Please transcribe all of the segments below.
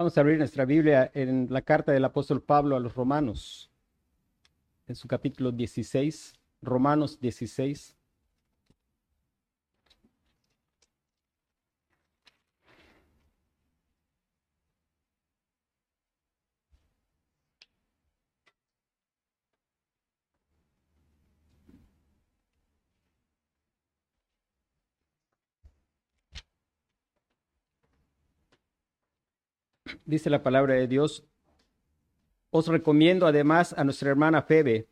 Vamos a abrir nuestra Biblia en la carta del apóstol Pablo a los romanos, en su capítulo 16, Romanos 16. Dice la palabra de Dios, os recomiendo además a nuestra hermana Febe,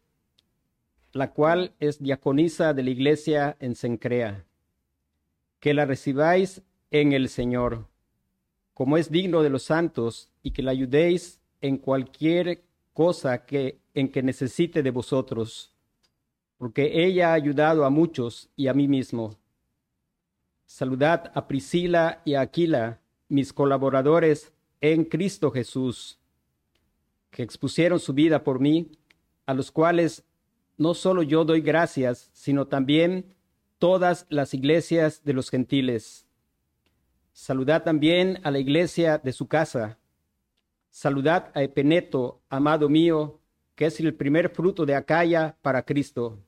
la cual es diaconisa de la iglesia en Sencrea, que la recibáis en el Señor, como es digno de los santos, y que la ayudéis en cualquier cosa que en que necesite de vosotros, porque ella ha ayudado a muchos y a mí mismo. Saludad a Priscila y a Aquila, mis colaboradores en Cristo Jesús, que expusieron su vida por mí, a los cuales no solo yo doy gracias, sino también todas las iglesias de los gentiles. Saludad también a la iglesia de su casa. Saludad a Epeneto, amado mío, que es el primer fruto de Acaya para Cristo.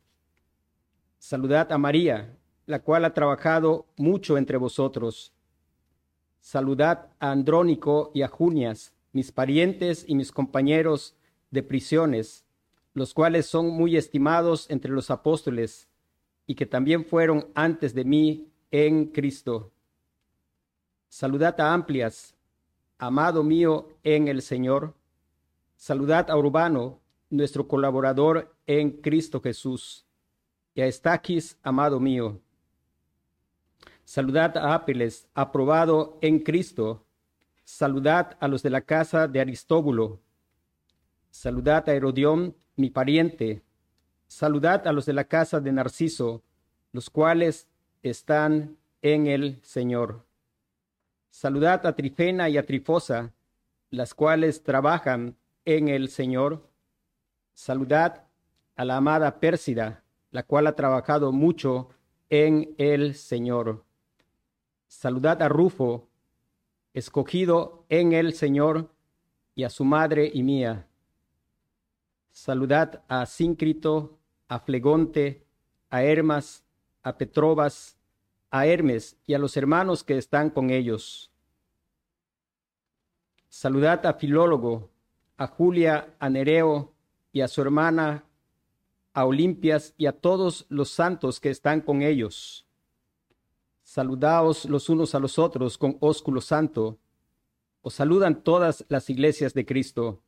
Saludad a María, la cual ha trabajado mucho entre vosotros Saludad a Andrónico y a Junias, mis parientes y mis compañeros de prisiones, los cuales son muy estimados entre los apóstoles y que también fueron antes de mí en Cristo. Saludad a Amplias, amado mío en el Señor. Saludad a Urbano, nuestro colaborador en Cristo Jesús, y a Estaquis, amado mío. Saludad a Ápiles, aprobado en Cristo. Saludad a los de la casa de Aristóbulo. Saludad a Herodión, mi pariente. Saludad a los de la casa de Narciso, los cuales están en el Señor. Saludad a Trifena y a Trifosa, las cuales trabajan en el Señor. Saludad a la amada Pérsida, la cual ha trabajado mucho en el Señor. Saludad a Rufo, escogido en el Señor, y a su madre y mía. Saludad a Síncrito, a Flegonte, a Hermas, a Petrobas, a Hermes y a los hermanos que están con ellos. Saludad a Filólogo, a Julia, a Nereo y a su hermana, a Olimpias y a todos los santos que están con ellos. Saludaos los unos a los otros con ósculo santo. Os saludan todas las iglesias de Cristo.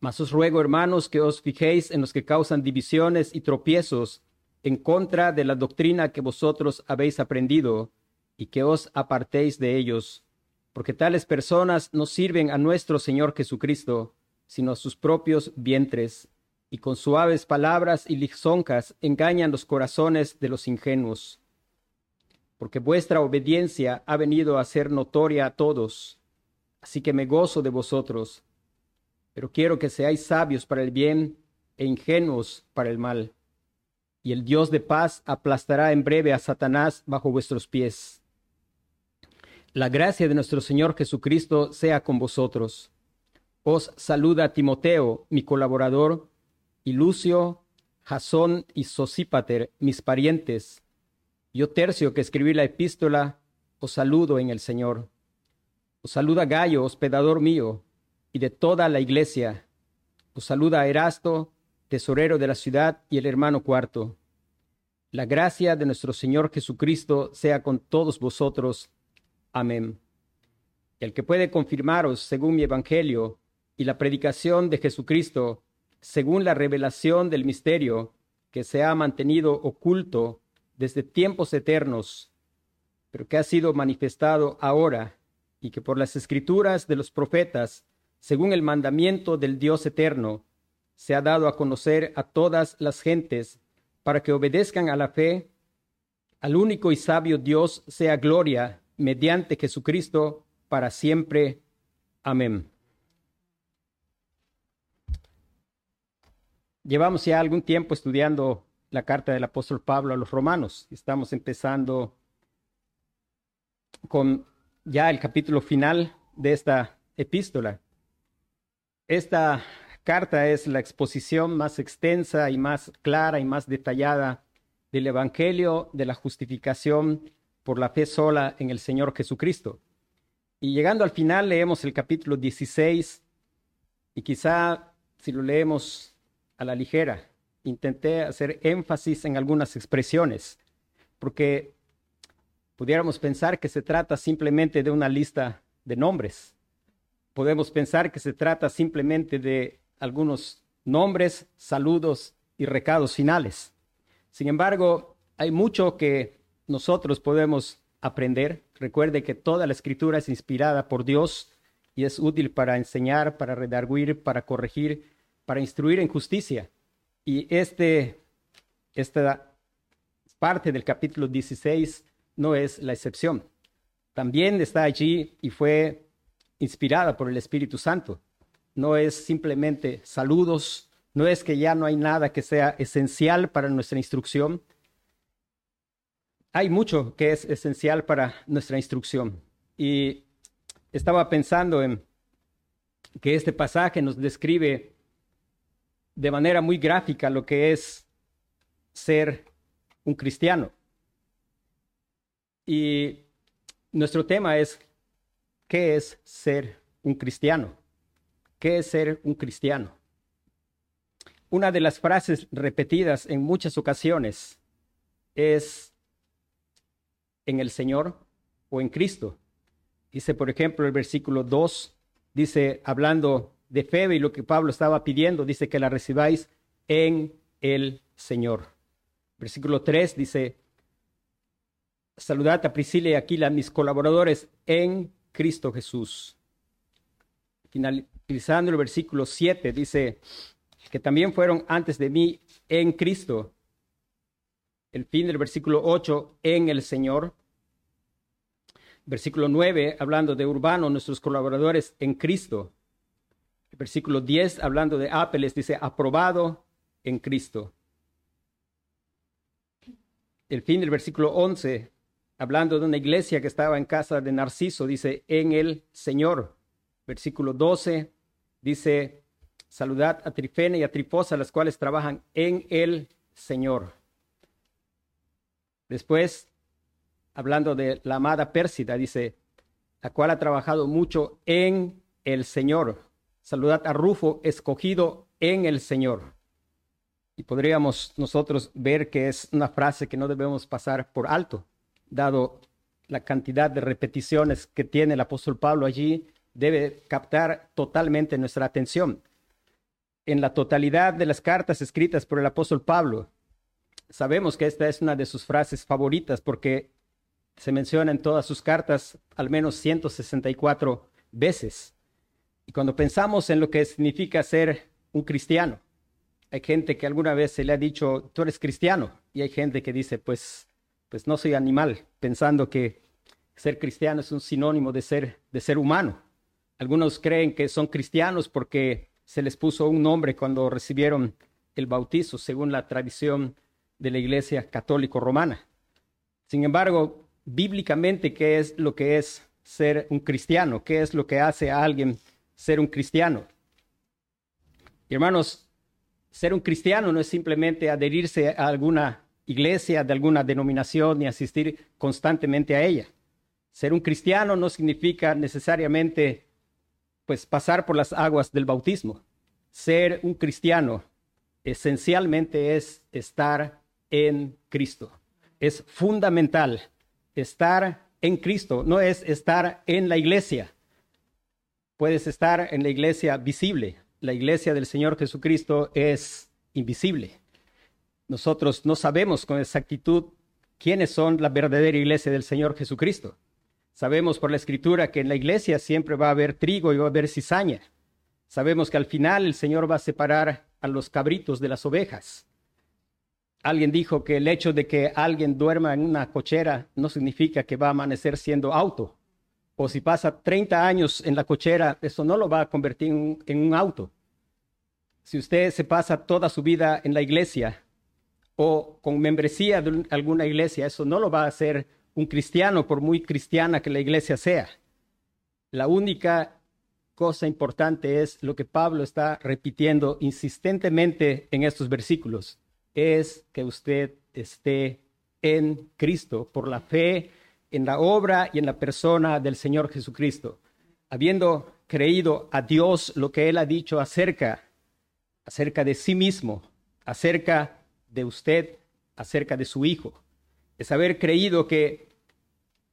Mas os ruego, hermanos, que os fijéis en los que causan divisiones y tropiezos en contra de la doctrina que vosotros habéis aprendido, y que os apartéis de ellos, porque tales personas no sirven a nuestro Señor Jesucristo, sino a sus propios vientres, y con suaves palabras y lisonjas engañan los corazones de los ingenuos porque vuestra obediencia ha venido a ser notoria a todos, así que me gozo de vosotros, pero quiero que seáis sabios para el bien e ingenuos para el mal. Y el Dios de paz aplastará en breve a Satanás bajo vuestros pies. La gracia de nuestro Señor Jesucristo sea con vosotros. Os saluda Timoteo, mi colaborador, y Lucio, Jasón y Sosípater, mis parientes, yo tercio que escribí la epístola, os saludo en el Señor. Os saluda Gallo, hospedador mío, y de toda la iglesia. Os saluda Erasto, tesorero de la ciudad, y el hermano cuarto. La gracia de nuestro Señor Jesucristo sea con todos vosotros. Amén. El que puede confirmaros según mi evangelio y la predicación de Jesucristo, según la revelación del misterio que se ha mantenido oculto desde tiempos eternos, pero que ha sido manifestado ahora y que por las escrituras de los profetas, según el mandamiento del Dios eterno, se ha dado a conocer a todas las gentes para que obedezcan a la fe, al único y sabio Dios sea gloria mediante Jesucristo para siempre. Amén. Llevamos ya algún tiempo estudiando la carta del apóstol Pablo a los romanos. Estamos empezando con ya el capítulo final de esta epístola. Esta carta es la exposición más extensa y más clara y más detallada del Evangelio de la justificación por la fe sola en el Señor Jesucristo. Y llegando al final leemos el capítulo 16 y quizá si lo leemos a la ligera, intenté hacer énfasis en algunas expresiones, porque pudiéramos pensar que se trata simplemente de una lista de nombres. Podemos pensar que se trata simplemente de algunos nombres, saludos y recados finales. Sin embargo, hay mucho que nosotros podemos aprender. Recuerde que toda la escritura es inspirada por Dios y es útil para enseñar, para redarguir, para corregir, para instruir en justicia. Y este, esta parte del capítulo 16 no es la excepción. También está allí y fue inspirada por el Espíritu Santo. No es simplemente saludos, no es que ya no hay nada que sea esencial para nuestra instrucción. Hay mucho que es esencial para nuestra instrucción. Y estaba pensando en que este pasaje nos describe de manera muy gráfica lo que es ser un cristiano. Y nuestro tema es, ¿qué es ser un cristiano? ¿Qué es ser un cristiano? Una de las frases repetidas en muchas ocasiones es en el Señor o en Cristo. Dice, por ejemplo, el versículo 2, dice, hablando de fe y lo que Pablo estaba pidiendo, dice que la recibáis en el Señor. Versículo 3 dice, saludad a Priscila y Aquila, mis colaboradores en Cristo Jesús. Finalizando el versículo 7, dice que también fueron antes de mí en Cristo. El fin del versículo 8, en el Señor. Versículo 9, hablando de Urbano, nuestros colaboradores en Cristo. Versículo 10, hablando de Apeles, dice, aprobado en Cristo. El fin del versículo 11, hablando de una iglesia que estaba en casa de Narciso, dice, en el Señor. Versículo 12, dice, saludad a Trifene y a Trifosa, las cuales trabajan en el Señor. Después, hablando de la amada Pérsida, dice, la cual ha trabajado mucho en el Señor. Saludad a Rufo, escogido en el Señor. Y podríamos nosotros ver que es una frase que no debemos pasar por alto dado la cantidad de repeticiones que tiene el apóstol Pablo allí, debe captar totalmente nuestra atención. En la totalidad de las cartas escritas por el apóstol Pablo, sabemos que esta es una de sus frases favoritas porque se menciona en todas sus cartas al menos 164 veces. Y cuando pensamos en lo que significa ser un cristiano, hay gente que alguna vez se le ha dicho, tú eres cristiano, y hay gente que dice, pues pues no soy animal, pensando que ser cristiano es un sinónimo de ser, de ser humano. Algunos creen que son cristianos porque se les puso un nombre cuando recibieron el bautizo, según la tradición de la Iglesia católico romana. Sin embargo, bíblicamente, ¿qué es lo que es ser un cristiano? ¿Qué es lo que hace a alguien ser un cristiano? hermanos, ser un cristiano no es simplemente adherirse a alguna iglesia de alguna denominación ni asistir constantemente a ella. Ser un cristiano no significa necesariamente pues pasar por las aguas del bautismo. Ser un cristiano esencialmente es estar en Cristo. Es fundamental estar en Cristo, no es estar en la iglesia. Puedes estar en la iglesia visible. La iglesia del Señor Jesucristo es invisible. Nosotros no sabemos con exactitud quiénes son la verdadera iglesia del Señor Jesucristo. Sabemos por la escritura que en la iglesia siempre va a haber trigo y va a haber cizaña. Sabemos que al final el Señor va a separar a los cabritos de las ovejas. Alguien dijo que el hecho de que alguien duerma en una cochera no significa que va a amanecer siendo auto. O si pasa 30 años en la cochera, eso no lo va a convertir en, en un auto. Si usted se pasa toda su vida en la iglesia, o con membresía de alguna iglesia. Eso no lo va a hacer un cristiano, por muy cristiana que la iglesia sea. La única cosa importante es lo que Pablo está repitiendo insistentemente en estos versículos, es que usted esté en Cristo por la fe en la obra y en la persona del Señor Jesucristo, habiendo creído a Dios lo que Él ha dicho acerca, acerca de sí mismo, acerca de usted, acerca de su Hijo. Es haber creído que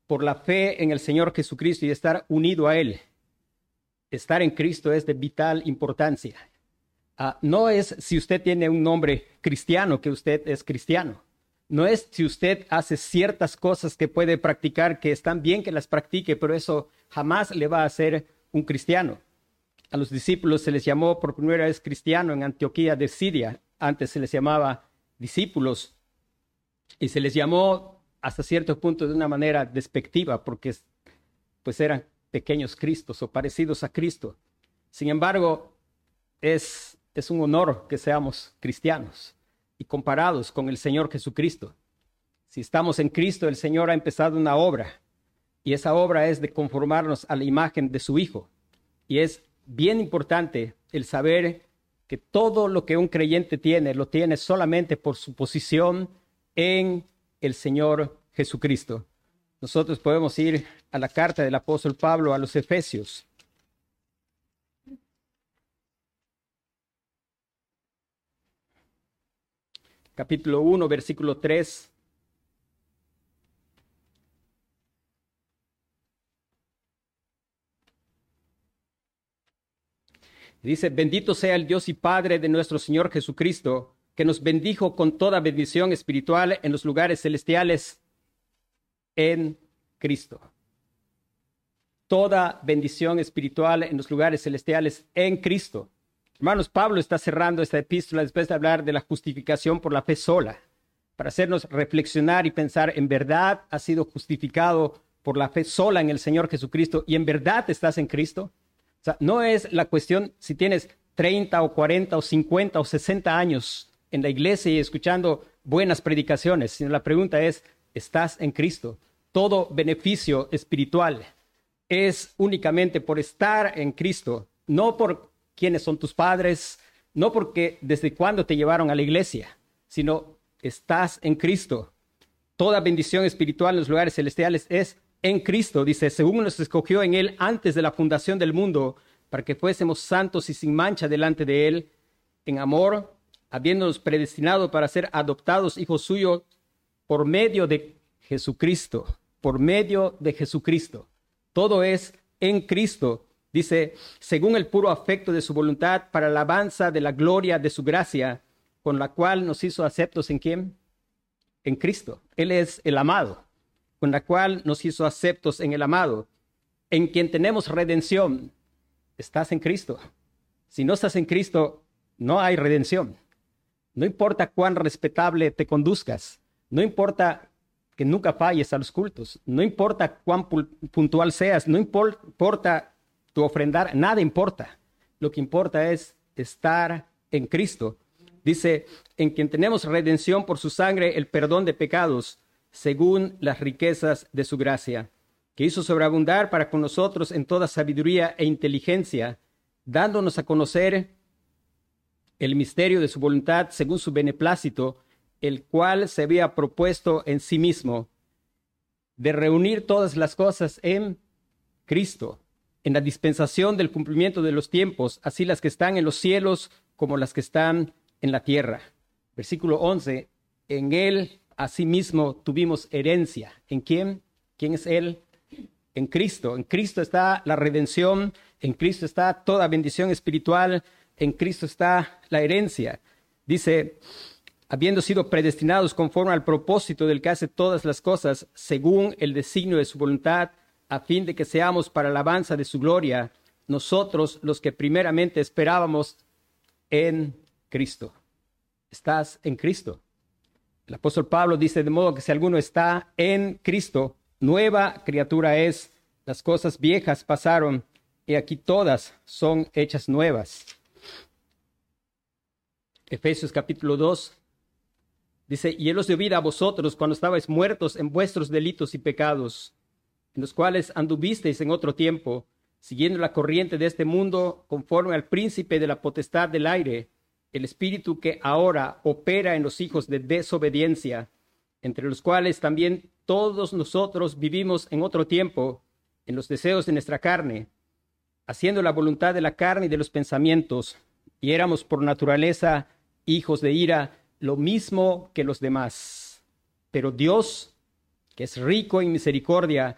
por la fe en el Señor Jesucristo y estar unido a Él, estar en Cristo es de vital importancia. Ah, no es si usted tiene un nombre cristiano que usted es cristiano. No es si usted hace ciertas cosas que puede practicar que están bien que las practique, pero eso jamás le va a hacer un cristiano. A los discípulos se les llamó por primera vez cristiano en Antioquía de Siria. Antes se les llamaba discípulos y se les llamó hasta cierto punto de una manera despectiva porque pues eran pequeños Cristos o parecidos a Cristo. Sin embargo, es, es un honor que seamos cristianos y comparados con el Señor Jesucristo. Si estamos en Cristo, el Señor ha empezado una obra y esa obra es de conformarnos a la imagen de su Hijo. Y es bien importante el saber que todo lo que un creyente tiene, lo tiene solamente por su posición en el Señor Jesucristo. Nosotros podemos ir a la carta del apóstol Pablo a los Efesios. Capítulo 1, versículo 3. Dice, bendito sea el Dios y Padre de nuestro Señor Jesucristo, que nos bendijo con toda bendición espiritual en los lugares celestiales en Cristo. Toda bendición espiritual en los lugares celestiales en Cristo. Hermanos, Pablo está cerrando esta epístola después de hablar de la justificación por la fe sola, para hacernos reflexionar y pensar, ¿en verdad has sido justificado por la fe sola en el Señor Jesucristo y en verdad estás en Cristo? O sea, no es la cuestión si tienes 30 o 40 o 50 o 60 años en la iglesia y escuchando buenas predicaciones, sino la pregunta es, ¿estás en Cristo? Todo beneficio espiritual es únicamente por estar en Cristo, no por quiénes son tus padres, no porque desde cuándo te llevaron a la iglesia, sino estás en Cristo. Toda bendición espiritual en los lugares celestiales es en Cristo, dice, según nos escogió en Él antes de la fundación del mundo, para que fuésemos santos y sin mancha delante de Él, en amor, habiéndonos predestinado para ser adoptados hijos suyos por medio de Jesucristo, por medio de Jesucristo. Todo es en Cristo. Dice, según el puro afecto de su voluntad, para la alabanza de la gloria de su gracia, con la cual nos hizo aceptos en quién? En Cristo. Él es el amado, con la cual nos hizo aceptos en el amado, en quien tenemos redención. Estás en Cristo. Si no estás en Cristo, no hay redención. No importa cuán respetable te conduzcas, no importa que nunca falles a los cultos, no importa cuán puntual seas, no importa tu ofrendar, nada importa. Lo que importa es estar en Cristo. Dice, en quien tenemos redención por su sangre, el perdón de pecados, según las riquezas de su gracia, que hizo sobreabundar para con nosotros en toda sabiduría e inteligencia, dándonos a conocer el misterio de su voluntad según su beneplácito, el cual se había propuesto en sí mismo, de reunir todas las cosas en Cristo en la dispensación del cumplimiento de los tiempos, así las que están en los cielos como las que están en la tierra. Versículo 11, en él asimismo tuvimos herencia. ¿En quién? ¿Quién es él? En Cristo. En Cristo está la redención, en Cristo está toda bendición espiritual, en Cristo está la herencia. Dice, habiendo sido predestinados conforme al propósito del que hace todas las cosas, según el designio de su voluntad, a fin de que seamos para alabanza de su gloria, nosotros los que primeramente esperábamos en Cristo. Estás en Cristo. El apóstol Pablo dice de modo que si alguno está en Cristo, nueva criatura es, las cosas viejas pasaron y aquí todas son hechas nuevas. Efesios capítulo 2 dice, y él os dio vida a vosotros cuando estabais muertos en vuestros delitos y pecados en los cuales anduvisteis en otro tiempo, siguiendo la corriente de este mundo conforme al príncipe de la potestad del aire, el espíritu que ahora opera en los hijos de desobediencia, entre los cuales también todos nosotros vivimos en otro tiempo, en los deseos de nuestra carne, haciendo la voluntad de la carne y de los pensamientos, y éramos por naturaleza hijos de ira, lo mismo que los demás. Pero Dios, que es rico en misericordia,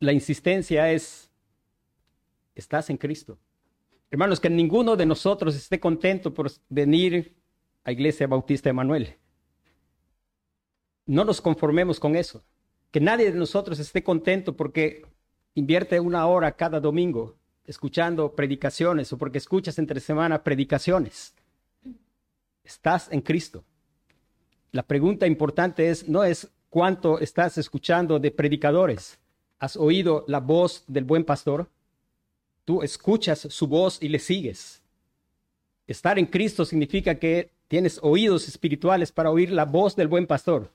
La insistencia es, estás en Cristo. Hermanos, que ninguno de nosotros esté contento por venir a Iglesia Bautista Emanuel. No nos conformemos con eso. Que nadie de nosotros esté contento porque invierte una hora cada domingo escuchando predicaciones o porque escuchas entre semana predicaciones. Estás en Cristo. La pregunta importante es, no es cuánto estás escuchando de predicadores. ¿Has oído la voz del buen pastor? Tú escuchas su voz y le sigues. Estar en Cristo significa que tienes oídos espirituales para oír la voz del buen pastor.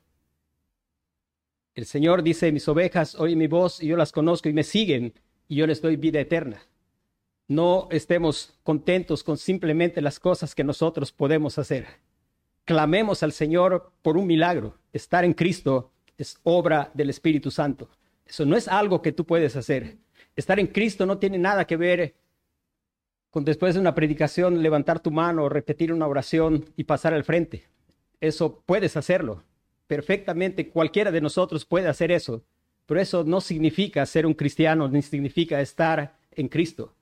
El Señor dice, mis ovejas oyen mi voz y yo las conozco y me siguen y yo les doy vida eterna. No estemos contentos con simplemente las cosas que nosotros podemos hacer. Clamemos al Señor por un milagro. Estar en Cristo es obra del Espíritu Santo. Eso no es algo que tú puedes hacer. Estar en Cristo no tiene nada que ver con después de una predicación levantar tu mano, repetir una oración y pasar al frente. Eso puedes hacerlo, perfectamente cualquiera de nosotros puede hacer eso, pero eso no significa ser un cristiano, ni significa estar en Cristo.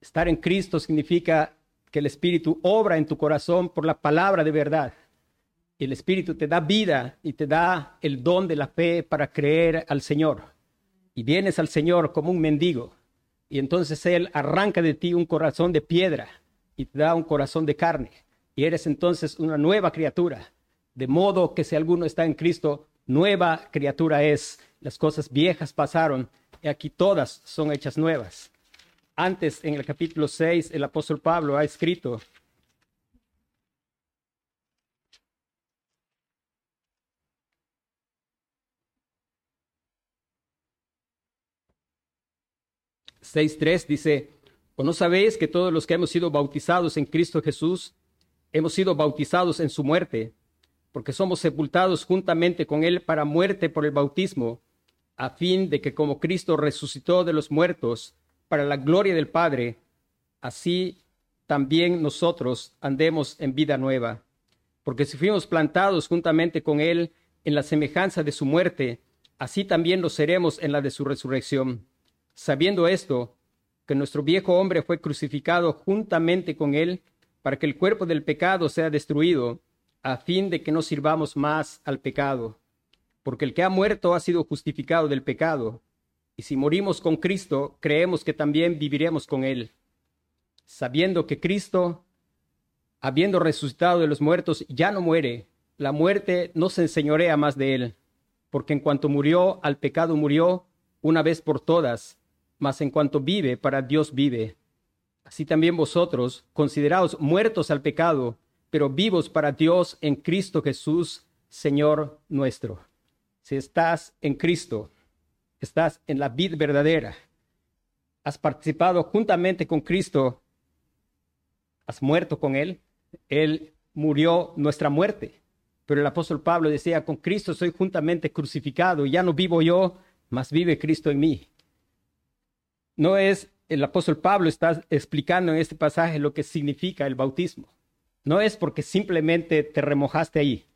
Estar en Cristo significa que el Espíritu obra en tu corazón por la palabra de verdad. El Espíritu te da vida y te da el don de la fe para creer al Señor. Y vienes al Señor como un mendigo. Y entonces Él arranca de ti un corazón de piedra y te da un corazón de carne. Y eres entonces una nueva criatura de modo que si alguno está en Cristo, nueva criatura es. Las cosas viejas pasaron y aquí todas son hechas nuevas. Antes, en el capítulo 6, el apóstol Pablo ha escrito, tres dice, ¿o no sabéis que todos los que hemos sido bautizados en Cristo Jesús, hemos sido bautizados en su muerte? porque somos sepultados juntamente con Él para muerte por el bautismo, a fin de que como Cristo resucitó de los muertos para la gloria del Padre, así también nosotros andemos en vida nueva. Porque si fuimos plantados juntamente con Él en la semejanza de su muerte, así también lo seremos en la de su resurrección. Sabiendo esto, que nuestro viejo hombre fue crucificado juntamente con Él, para que el cuerpo del pecado sea destruido, a fin de que no sirvamos más al pecado, porque el que ha muerto ha sido justificado del pecado, y si morimos con Cristo, creemos que también viviremos con Él, sabiendo que Cristo, habiendo resucitado de los muertos, ya no muere, la muerte no se enseñorea más de Él, porque en cuanto murió, al pecado murió una vez por todas, mas en cuanto vive, para Dios vive. Así también vosotros, consideraos muertos al pecado, pero vivos para Dios en Cristo Jesús, Señor nuestro. Si estás en Cristo, estás en la vida verdadera, has participado juntamente con Cristo, has muerto con Él, Él murió nuestra muerte. Pero el apóstol Pablo decía, con Cristo soy juntamente crucificado, ya no vivo yo, mas vive Cristo en mí. No es, el apóstol Pablo está explicando en este pasaje lo que significa el bautismo. No es porque simplemente te remojaste ahí.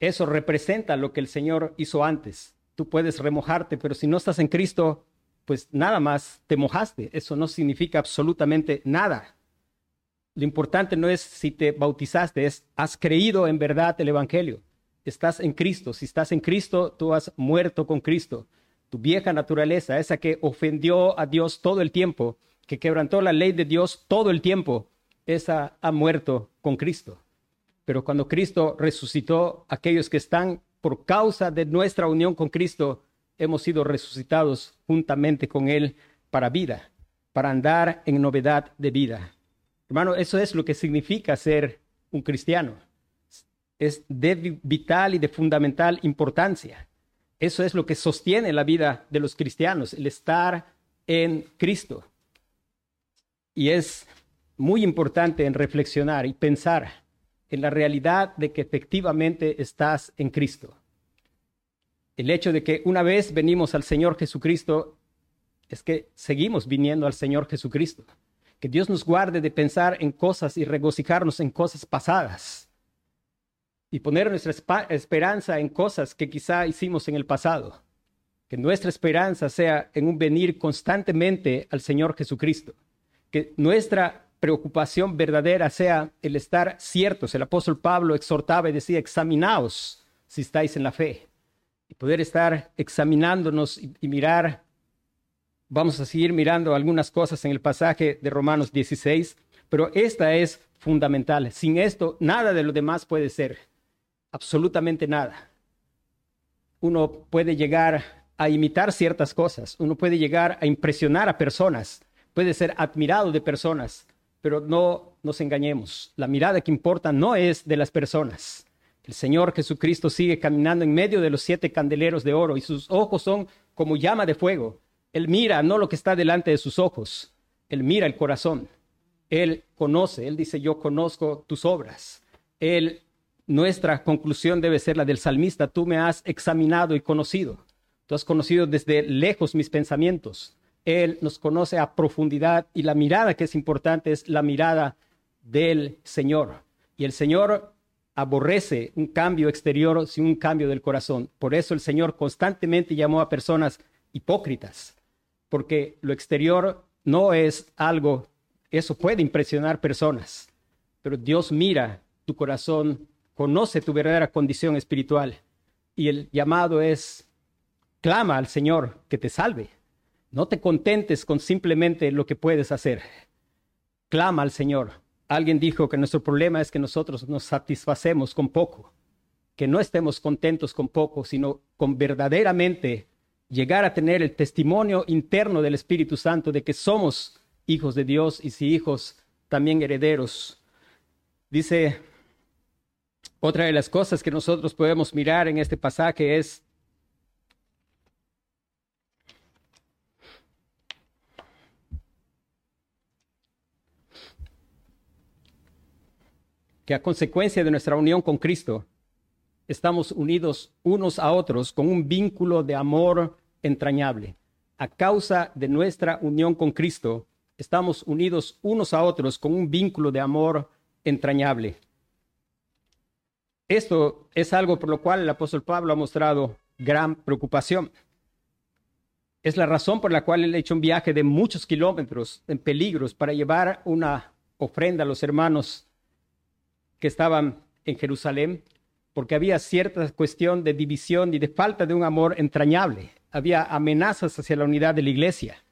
Eso representa lo que el Señor hizo antes. Tú puedes remojarte, pero si no estás en Cristo, pues nada más te mojaste. Eso no significa absolutamente nada. Lo importante no es si te bautizaste, es has creído en verdad el Evangelio. estás en Cristo. Si estás en Cristo, tú has muerto con Cristo. Tu vieja naturaleza, esa que ofendió a Dios todo el tiempo, que quebrantó la ley de Dios todo el tiempo, esa ha muerto con Cristo. Pero cuando Cristo resucitó, aquellos que están por causa de nuestra unión con Cristo, hemos sido resucitados juntamente con Él para vida, para andar en novedad de vida. Hermano, eso es lo que significa ser un cristiano. Es de vital y de fundamental importancia. Eso es lo que sostiene la vida de los cristianos, el estar en Cristo. Y es muy importante en reflexionar y pensar en la realidad de que efectivamente estás en Cristo. El hecho de que una vez venimos al Señor Jesucristo es que seguimos viniendo al Señor Jesucristo. Que Dios nos guarde de pensar en cosas y regocijarnos en cosas pasadas y poner nuestra esperanza en cosas que quizá hicimos en el pasado. Que nuestra esperanza sea en un venir constantemente al Señor Jesucristo. Que nuestra preocupación verdadera sea el estar ciertos. El apóstol Pablo exhortaba y decía, examinaos si estáis en la fe. Y poder estar examinándonos y, y mirar Vamos a seguir mirando algunas cosas en el pasaje de Romanos 16, pero esta es fundamental. Sin esto, nada de lo demás puede ser. Absolutamente nada. Uno puede llegar a imitar ciertas cosas, uno puede llegar a impresionar a personas, puede ser admirado de personas, pero no nos engañemos. La mirada que importa no es de las personas. El Señor Jesucristo sigue caminando en medio de los siete candeleros de oro y sus ojos son como llama de fuego. Él mira no lo que está delante de sus ojos, Él mira el corazón. Él conoce, Él dice, yo conozco tus obras. Él, nuestra conclusión debe ser la del salmista, tú me has examinado y conocido. Tú has conocido desde lejos mis pensamientos. Él nos conoce a profundidad y la mirada que es importante es la mirada del Señor. Y el Señor aborrece un cambio exterior sin un cambio del corazón. Por eso el Señor constantemente llamó a personas hipócritas, porque lo exterior no es algo, eso puede impresionar personas, pero Dios mira tu corazón, conoce tu verdadera condición espiritual y el llamado es, clama al Señor que te salve. No te contentes con simplemente lo que puedes hacer. Clama al Señor. Alguien dijo que nuestro problema es que nosotros nos satisfacemos con poco, que no estemos contentos con poco, sino con verdaderamente llegar a tener el testimonio interno del Espíritu Santo de que somos hijos de Dios y si hijos, también herederos. Dice, otra de las cosas que nosotros podemos mirar en este pasaje es que a consecuencia de nuestra unión con Cristo, estamos unidos unos a otros con un vínculo de amor entrañable. A causa de nuestra unión con Cristo, estamos unidos unos a otros con un vínculo de amor entrañable. Esto es algo por lo cual el apóstol Pablo ha mostrado gran preocupación. Es la razón por la cual él ha hecho un viaje de muchos kilómetros en peligros para llevar una ofrenda a los hermanos que estaban en Jerusalén porque había cierta cuestión de división y de falta de un amor entrañable. Había amenazas hacia la unidad de la iglesia.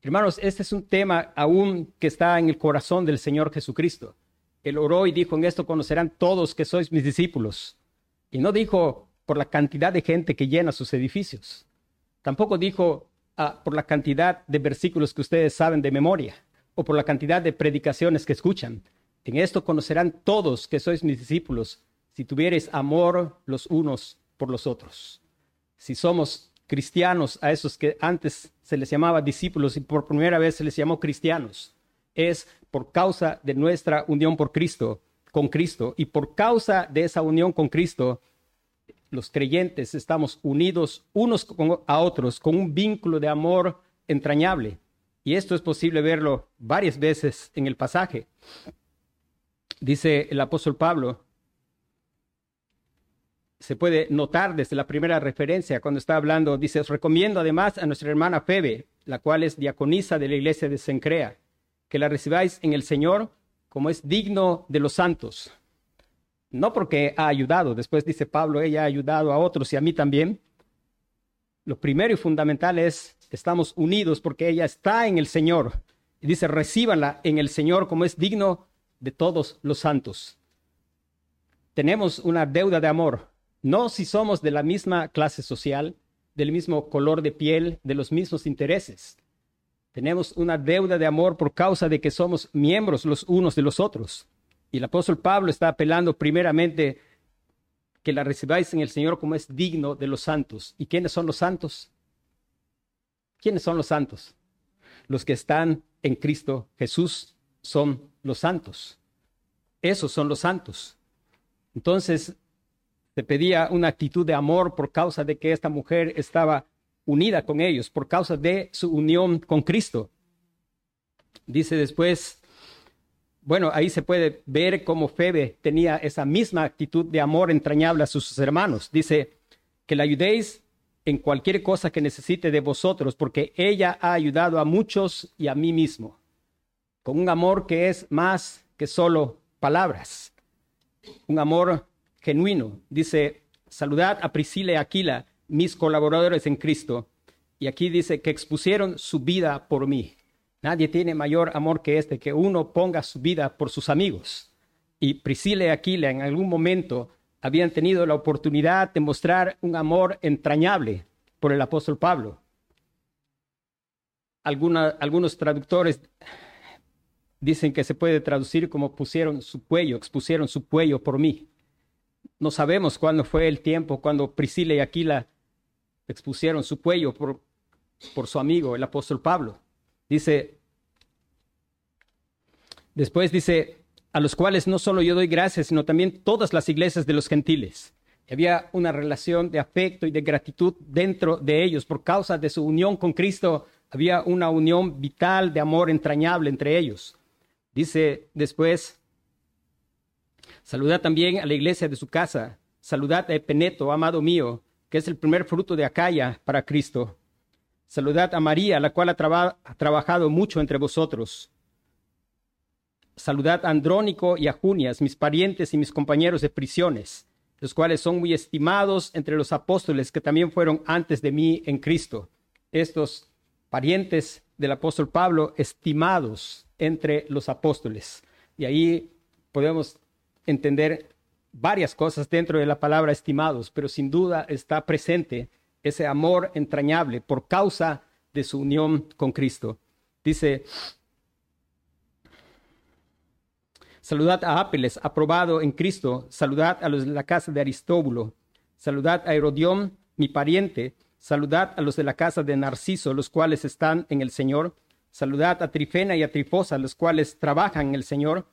Hermanos, este es un tema aún que está en el corazón del Señor Jesucristo. Él oró y dijo, en esto conocerán todos que sois mis discípulos. Y no dijo por la cantidad de gente que llena sus edificios. Tampoco dijo ah, por la cantidad de versículos que ustedes saben de memoria o por la cantidad de predicaciones que escuchan. En esto conocerán todos que sois mis discípulos si tuvieres amor los unos por los otros. Si somos cristianos, a esos que antes se les llamaba discípulos y por primera vez se les llamó cristianos, es por causa de nuestra unión por Cristo, con Cristo, y por causa de esa unión con Cristo, los creyentes estamos unidos unos a otros con un vínculo de amor entrañable. Y esto es posible verlo varias veces en el pasaje. Dice el apóstol Pablo, se puede notar desde la primera referencia cuando está hablando, dice, os recomiendo además a nuestra hermana Febe, la cual es diaconisa de la iglesia de Sencrea, que la recibáis en el Señor como es digno de los santos. no porque ha ayudado, después dice Pablo, ella ha ayudado a otros y a mí también. Lo primero y fundamental es, estamos unidos porque ella está en el Señor. Y dice, recíbanla en el Señor como es digno de todos los santos. Tenemos una deuda de amor, no si somos de la misma clase social, del mismo color de piel, de los mismos intereses. Tenemos una deuda de amor por causa de que somos miembros los unos de los otros. Y el apóstol Pablo está apelando primeramente que la recibáis en el Señor como es digno de los santos. ¿Y quiénes son los santos? ¿Quiénes son los santos? Los que están en Cristo Jesús son los santos. Esos son los santos. Entonces, se pedía una actitud de amor por causa de que esta mujer estaba unida con ellos, por causa de su unión con Cristo. Dice después bueno, ahí se puede ver cómo Febe tenía esa misma actitud de amor entrañable a sus hermanos. Dice que la ayudéis en cualquier cosa que necesite de vosotros, porque ella ha ayudado a muchos y a mí mismo, con un amor que es más que solo palabras, un amor genuino. Dice, saludad a Priscila y Aquila, mis colaboradores en Cristo. Y aquí dice que expusieron su vida por mí. Nadie tiene mayor amor que este, que uno ponga su vida por sus amigos. Y Priscila y Aquila en algún momento habían tenido la oportunidad de mostrar un amor entrañable por el apóstol Pablo. algunos traductores dicen que se puede traducir como pusieron su cuello, expusieron su cuello por mí. No sabemos cuándo fue el tiempo cuando Priscila y Aquila expusieron su cuello por, por su amigo, el apóstol Pablo. Dice, después dice, a los cuales no solo yo doy gracias, sino también todas las iglesias de los gentiles. Había una relación de afecto y de gratitud dentro de ellos por causa de su unión con Cristo. Había una unión vital de amor entrañable entre ellos. Dice después, saludad también a la iglesia de su casa. Saludad a Epeneto, amado mío, que es el primer fruto de Acaya para Cristo. Saludad a María, la cual ha, trabajado mucho entre vosotros. Saludad a Andrónico y a Junias, mis parientes y mis compañeros de prisiones, los cuales son muy estimados entre los apóstoles que también fueron antes de mí en Cristo. Estos parientes del apóstol Pablo, estimados entre los apóstoles. Y ahí podemos entender varias cosas dentro de la palabra estimados, pero sin duda está presente ese amor entrañable por causa de su unión con Cristo. Dice, saludad a Ápeles, aprobado en Cristo, saludad a los de la casa de Aristóbulo, saludad a Herodión, mi pariente, saludad a los de la casa de Narciso, los cuales están en el Señor, saludad a Trifena y a Trifosa, los cuales trabajan en el Señor,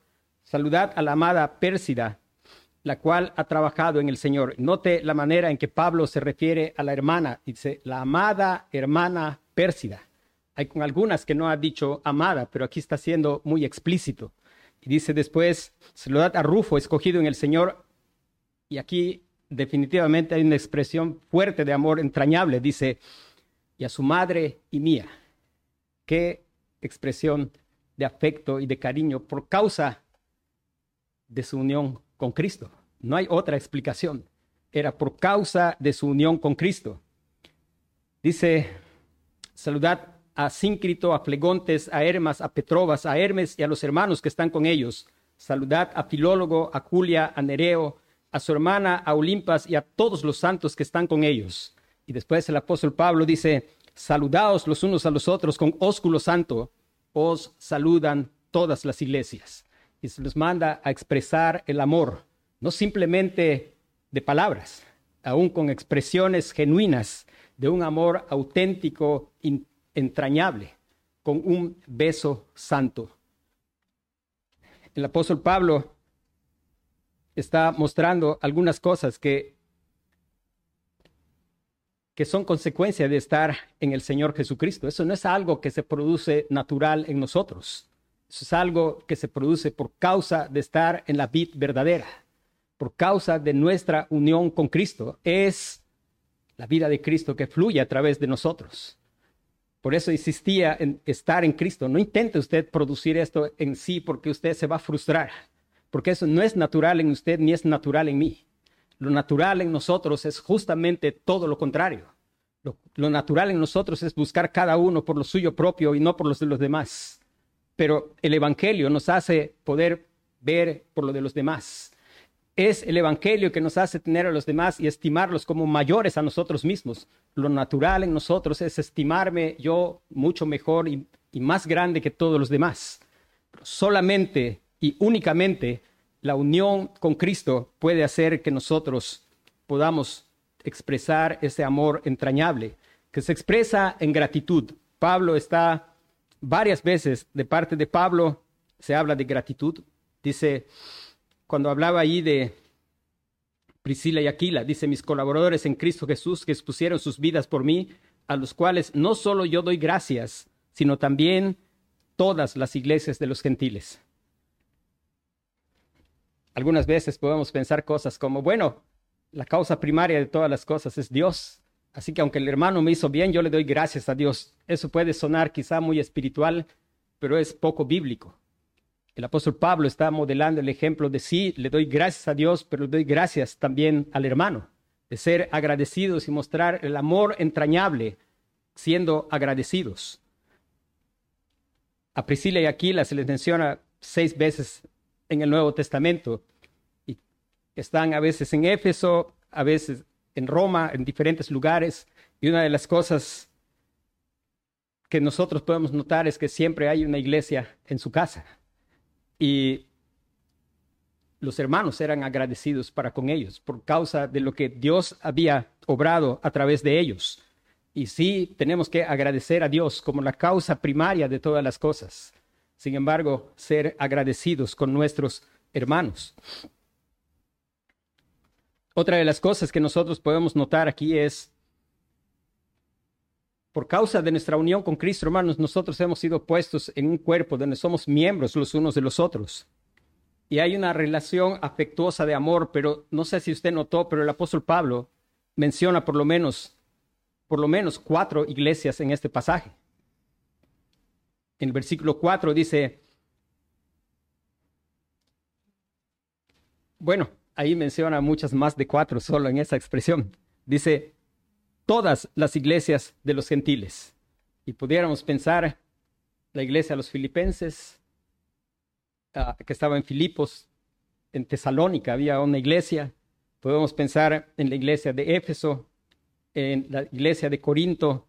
saludad a la amada Pérsida, la cual ha trabajado en el Señor. Note la manera en que Pablo se refiere a la hermana. Dice, la amada hermana Pérsida. Hay con algunas que no ha dicho amada, pero aquí está siendo muy explícito. Y dice después, saludad a Rufo, escogido en el Señor. Y aquí definitivamente hay una expresión fuerte de amor entrañable. Dice, y a su madre y mía. Qué expresión de afecto y de cariño por causa de su unión con Cristo. No hay otra explicación. Era por causa de su unión con Cristo. Dice, saludad a Síncrito, a Flegontes, a Hermas, a Petrobas, a Hermes y a los hermanos que están con ellos. Saludad a Filólogo, a Julia, a Nereo, a su hermana, a Olimpas y a todos los santos que están con ellos. Y después el apóstol Pablo dice, saludaos los unos a los otros con ósculo santo. Os saludan todas las iglesias y se les manda a expresar el amor, no simplemente de palabras, aún con expresiones genuinas de un amor auténtico, entrañable, con un beso santo. El apóstol Pablo está mostrando algunas cosas que, que son consecuencia de estar en el Señor Jesucristo. Eso no es algo que se produce natural en nosotros. Eso es algo que se produce por causa de estar en la vid verdadera, por causa de nuestra unión con Cristo. Es la vida de Cristo que fluye a través de nosotros. Por eso insistía en estar en Cristo. No intente usted producir esto en sí porque usted se va a frustrar. porque eso no es natural en usted ni es natural en mí. Lo natural en nosotros es justamente todo lo contrario. Lo, lo, natural en nosotros es buscar cada uno por lo suyo propio y no por los de los demás. Pero el Evangelio nos hace poder ver por lo de los demás. Es el Evangelio que nos hace tener a los demás y estimarlos como mayores a nosotros mismos. Lo natural en nosotros es estimarme yo mucho mejor y, y más grande que todos los demás. Solamente y únicamente la unión con Cristo puede hacer que nosotros podamos expresar ese amor entrañable, que se expresa en gratitud. Pablo está varias veces de parte de Pablo, se habla de gratitud. Dice, cuando hablaba ahí de Priscila y Aquila, dice, mis colaboradores en Cristo Jesús que expusieron sus vidas por mí, a los cuales no solo yo doy gracias, sino también todas las iglesias de los gentiles. Algunas veces podemos pensar cosas como, bueno, la causa primaria de todas las cosas es Dios. Así que aunque el hermano me hizo bien, yo le doy gracias a Dios. Eso puede sonar quizá muy espiritual, pero es poco bíblico. El apóstol Pablo está modelando el ejemplo de sí, le doy gracias a Dios, pero le doy gracias también al hermano, de ser agradecidos y mostrar el amor entrañable siendo agradecidos. A Priscila y Aquila se les menciona seis veces en el Nuevo Testamento. Y están a veces en Éfeso, a veces en Roma, en diferentes lugares. Y una de las cosas que nosotros podemos notar es que siempre hay una iglesia en su casa. Y los hermanos eran agradecidos para con ellos por causa de lo que Dios había obrado a través de ellos. Y sí, tenemos que agradecer a Dios como la causa primaria de todas las cosas sin embargo, ser agradecidos con nuestros hermanos. Otra de las cosas que nosotros podemos notar aquí es, por causa de nuestra unión con Cristo, hermanos, nosotros hemos sido puestos en un cuerpo donde somos miembros los unos de los otros. Y hay una relación afectuosa de amor, pero no sé si usted notó, pero el apóstol Pablo menciona por lo menos, por lo menos cuatro iglesias en este pasaje en el versículo 4 dice, bueno, ahí menciona muchas más de cuatro solo en esa expresión. Dice, todas las iglesias de los gentiles. Y pudiéramos pensar la iglesia de los filipenses, uh, que estaba en Filipos, en Tesalónica había una iglesia. Podemos pensar en la iglesia de Éfeso, en la iglesia de Corinto,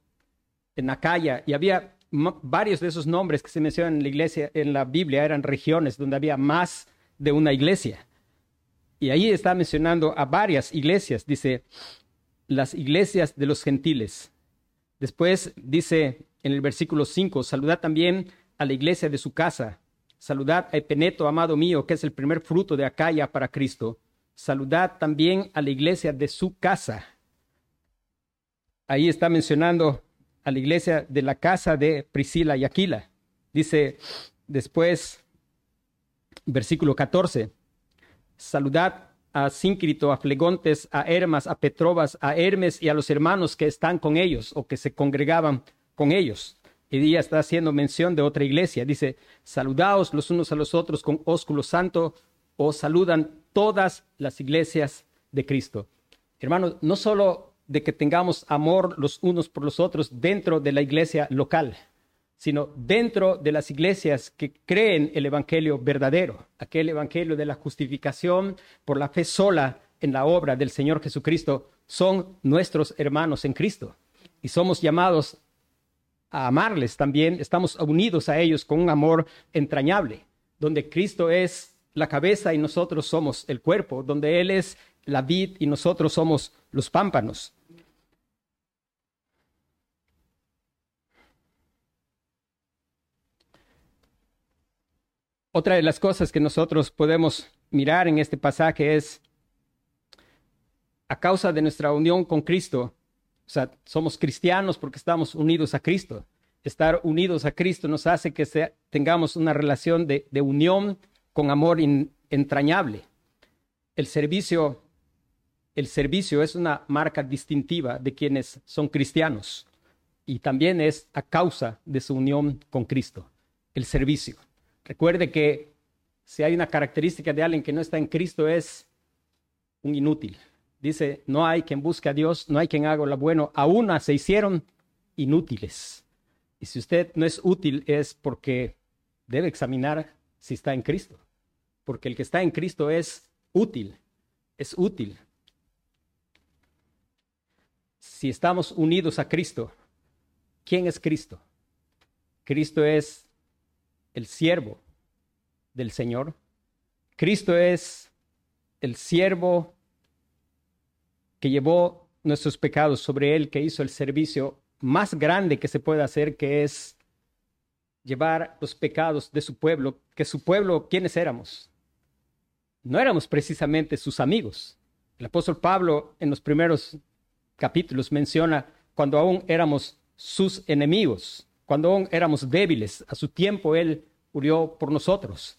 en Acaya, y había varios de esos nombres que se mencionan en la Biblia, eran regiones donde había más de una iglesia. Y ahí está mencionando a varias iglesias, dice, las iglesias de los gentiles. Después dice en el versículo 5, saludad también a la iglesia de su casa. Saludad a Epeneto, amado mío, que es el primer fruto de Acaya para Cristo. Saludad también a la iglesia de su casa. Ahí está mencionando a la iglesia de la casa de Priscila y Aquila. Dice después, versículo 14, saludad a Síncrito, a Flegontes, a Hermas, a Petrobas, a Hermes y a los hermanos que están con ellos o que se congregaban con ellos. Y ella está haciendo mención de otra iglesia. Dice, saludaos los unos a los otros con ósculo santo, o saludan todas las iglesias de Cristo. Hermanos, no solo de que tengamos amor los unos por los otros dentro de la iglesia local, sino dentro de las iglesias que creen el Evangelio verdadero, aquel Evangelio de la justificación por la fe sola en la obra del Señor Jesucristo, son nuestros hermanos en Cristo. Y somos llamados a amarles también, estamos unidos a ellos con un amor entrañable, donde Cristo es la cabeza y nosotros somos el cuerpo, donde Él es la vid y nosotros somos los pámpanos. Otra de las cosas que nosotros podemos mirar en este pasaje es, a causa de nuestra unión con Cristo, o sea, somos cristianos porque estamos unidos a Cristo. Estar unidos a Cristo nos hace que tengamos una relación de, unión con amor entrañable. El servicio, el servicio es una marca distintiva de quienes son cristianos y también es a causa de su unión con Cristo, el servicio. Recuerde que si hay una característica de alguien que no está en Cristo es un inútil. Dice, no hay quien busque a Dios, no hay quien haga lo bueno, aún se hicieron inútiles. Y si usted no es útil es porque debe examinar si está en Cristo. Porque el que está en Cristo es útil, es útil. Si estamos unidos a Cristo, ¿quién es Cristo? Cristo es el siervo del Señor. Cristo es el siervo que llevó nuestros pecados sobre él, que hizo el servicio más grande que se puede hacer, que es llevar los pecados de su pueblo, que su pueblo, ¿quiénes éramos? No éramos precisamente sus amigos. El apóstol Pablo en los primeros capítulos menciona cuando aún éramos sus enemigos, cuando aún éramos débiles, a su tiempo Él murió por nosotros.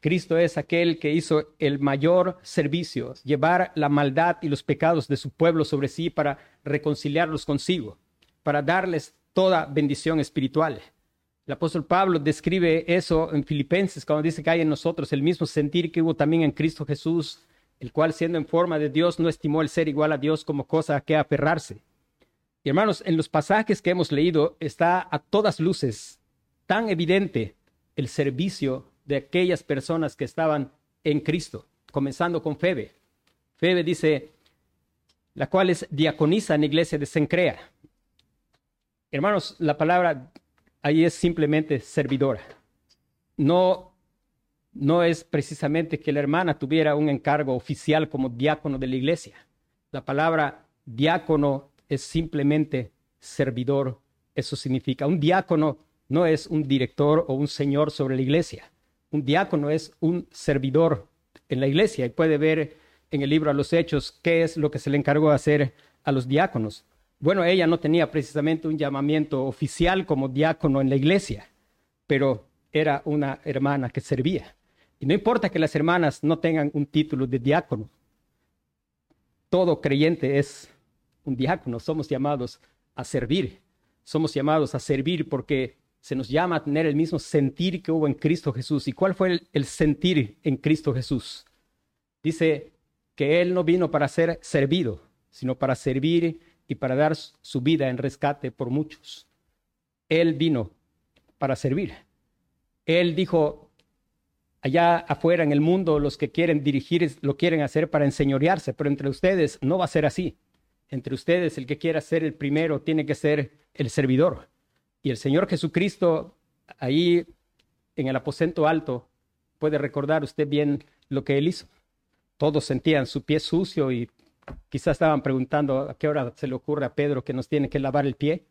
Cristo es aquel que hizo el mayor servicio, llevar la maldad y los pecados de su pueblo sobre sí para reconciliarlos consigo, para darles toda bendición espiritual. El apóstol Pablo describe eso en Filipenses cuando dice que hay en nosotros el mismo sentir que hubo también en Cristo Jesús, el cual siendo en forma de Dios no estimó el ser igual a Dios como cosa a que aferrarse. Y hermanos, en los pasajes que hemos leído está a todas luces tan evidente el servicio de aquellas personas que estaban en Cristo, comenzando con Febe. Febe dice, la cual es diaconisa en la iglesia de Sencrea. Hermanos, la palabra ahí es simplemente servidora. No, no es precisamente que la hermana tuviera un encargo oficial como diácono de la iglesia. La palabra diácono es simplemente servidor. Eso significa, un diácono no es un director o un señor sobre la iglesia. Un diácono es un servidor en la iglesia y puede ver en el libro a los hechos qué es lo que se le encargó hacer a los diáconos. Bueno, ella no tenía precisamente un llamamiento oficial como diácono en la iglesia, pero era una hermana que servía. Y no importa que las hermanas no tengan un título de diácono. Todo creyente es un diácono. Somos llamados a servir. Somos llamados a servir porque se nos llama a tener el mismo sentir que hubo en Cristo Jesús. ¿Y cuál fue el, el sentir en Cristo Jesús? Dice que Él no vino para ser servido, sino para servir y para dar su vida en rescate por muchos. Él vino para servir. Él dijo, allá afuera en el mundo los que quieren dirigir lo quieren hacer para enseñorearse, pero entre ustedes no va a ser así. Entre ustedes el que quiera ser el primero tiene que ser el servidor. Y el Señor Jesucristo ahí en el aposento alto puede recordar usted bien lo que él hizo. Todos sentían su pie sucio y Quizás estaban preguntando a qué hora se le ocurre a Pedro que nos tiene que lavar el pie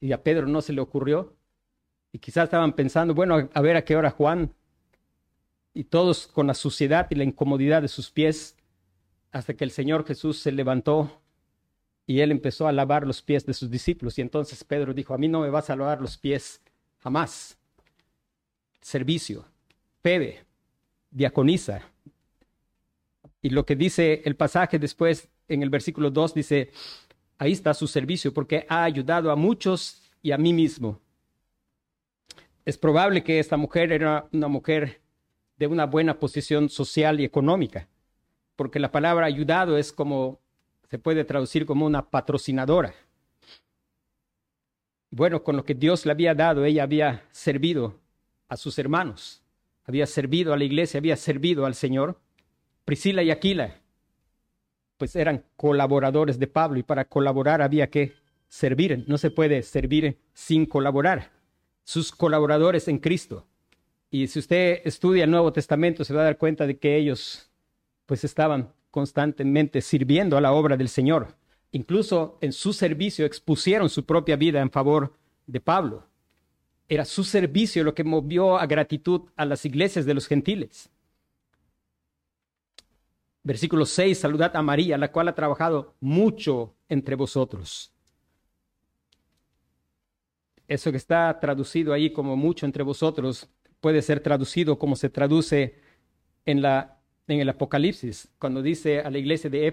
y a Pedro no se le ocurrió. Y quizás estaban pensando, bueno, a ver a qué hora Juan. Y todos con la suciedad y la incomodidad de sus pies, hasta que el Señor Jesús se levantó y él empezó a lavar los pies de sus discípulos. Y entonces Pedro dijo, a mí no me vas a lavar los pies jamás. Servicio, pede, diaconiza, y lo que dice el pasaje después en el versículo 2 dice, ahí está su servicio porque ha ayudado a muchos y a mí mismo. Es probable que esta mujer era una mujer de una buena posición social y económica, porque la palabra ayudado es como, se puede traducir como una patrocinadora. Bueno, con lo que Dios le había dado, ella había servido a sus hermanos, había servido a la iglesia, había servido al Señor. Priscila y Aquila, pues eran colaboradores de Pablo y para colaborar había que servir. No se puede servir sin colaborar. Sus colaboradores en Cristo. Y si usted estudia el Nuevo Testamento se va a dar cuenta de que ellos pues estaban constantemente sirviendo a la obra del Señor. Incluso en su servicio expusieron su propia vida en favor de Pablo. Era su servicio lo que movió a gratitud a las iglesias de los gentiles. Versículo 6, saludad a María, la cual ha trabajado mucho entre vosotros. Eso que está traducido ahí como mucho entre vosotros puede ser traducido como se traduce en, la, en el Apocalipsis, cuando dice a la iglesia de